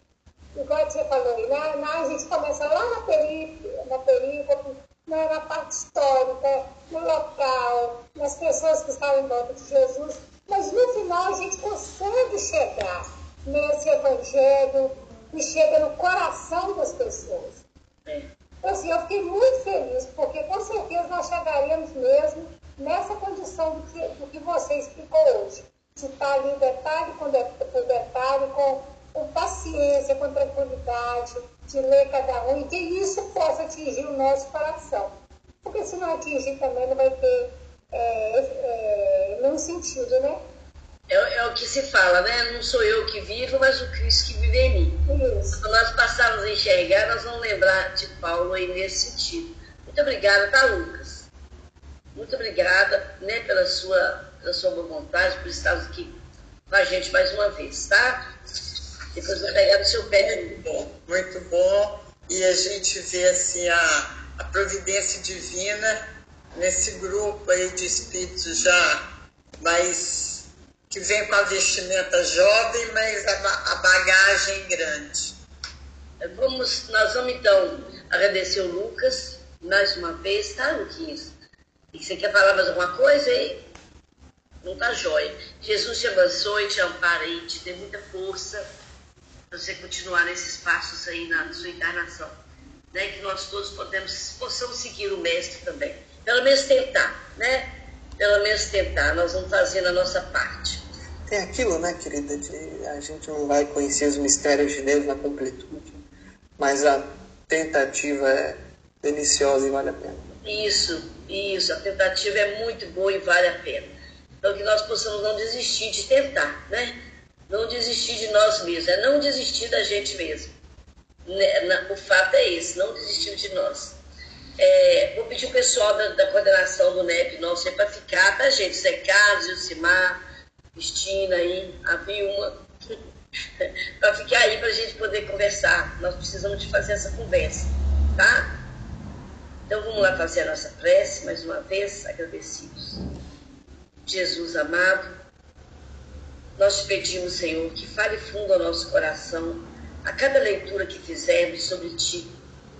igual você falou aí, né? a gente começa lá na perícia, na perícia, na, na parte histórica, no local, nas pessoas que estavam em volta de Jesus, mas no final a gente consegue chegar nesse evangelho e chega no coração das pessoas. Então, assim, eu fiquei muito feliz, porque com certeza nós chegaríamos mesmo nessa condição do que, do que você explicou hoje, de estar ali detalhe por detalhe, com com paciência, com tranquilidade, de ler cada um, e que isso possa atingir o nosso coração. Porque se não atingir também não vai ter é, é, nenhum sentido, né? É, é, o que se fala, né? Não sou eu que vivo, mas o Cristo que vive em mim. Isso. Quando nós passarmos a enxergar, nós vamos lembrar de Paulo aí nesse sentido. Muito obrigada, tá, Lucas? Muito obrigada né, pela, sua, pela sua boa vontade, por estar aqui com a gente mais uma vez, tá? Depois vai pegar no seu pé. Muito bom, muito bom. E a gente vê assim a, a providência divina nesse grupo aí de espíritos já mais que vem com a vestimenta jovem, mas a, a bagagem grande. Vamos, nós vamos então agradecer o Lucas mais uma vez, tá, Luquinhas? E você quer falar mais alguma coisa aí? Não tá jóia. Jesus te abençoe, te ampara aí, te dê muita força você continuar nesses passos aí na sua encarnação. Né? Que nós todos podemos, possamos seguir o Mestre também. Pelo menos tentar, né? Pelo menos tentar, nós vamos fazendo a nossa parte. Tem aquilo, né, querida, de a gente não vai conhecer os mistérios de Deus na completude, mas a tentativa é deliciosa e vale a pena. Isso, isso, a tentativa é muito boa e vale a pena. Então que nós possamos não desistir de tentar, né? Não desistir de nós mesmos, é não desistir da gente mesmo. Né, o fato é esse, não desistir de nós. É, vou pedir o pessoal da, da coordenação do NEP nosso para ficar, tá, gente? Zé Carlos, Ilcimar, Cristina aí, a Vilma, para ficar aí para a gente poder conversar. Nós precisamos de fazer essa conversa, tá? Então vamos lá fazer a nossa prece mais uma vez, agradecidos. Jesus amado, nós te pedimos, Senhor, que fale fundo ao nosso coração a cada leitura que fizermos sobre ti,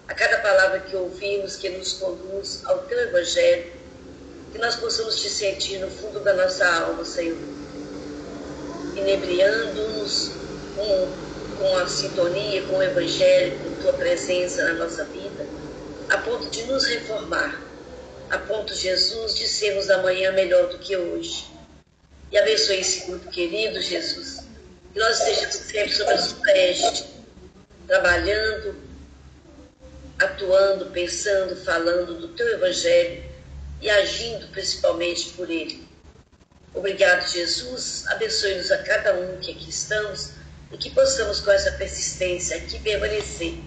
a cada palavra que ouvimos que nos conduz ao teu evangelho, que nós possamos te sentir no fundo da nossa alma, Senhor, inebriando-nos com, com a sintonia, com o Evangelho, com tua presença na nossa vida, a ponto de nos reformar, a ponto, Jesus, de sermos amanhã melhor do que hoje. E abençoe esse grupo querido, Jesus, que nós estejamos sempre sob a sua este, trabalhando, atuando, pensando, falando do teu Evangelho e agindo principalmente por ele. Obrigado, Jesus. Abençoe-nos a cada um que aqui estamos e que possamos, com essa persistência, aqui permanecer,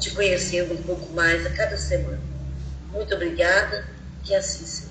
te conhecendo um pouco mais a cada semana. Muito obrigada, que assim seja.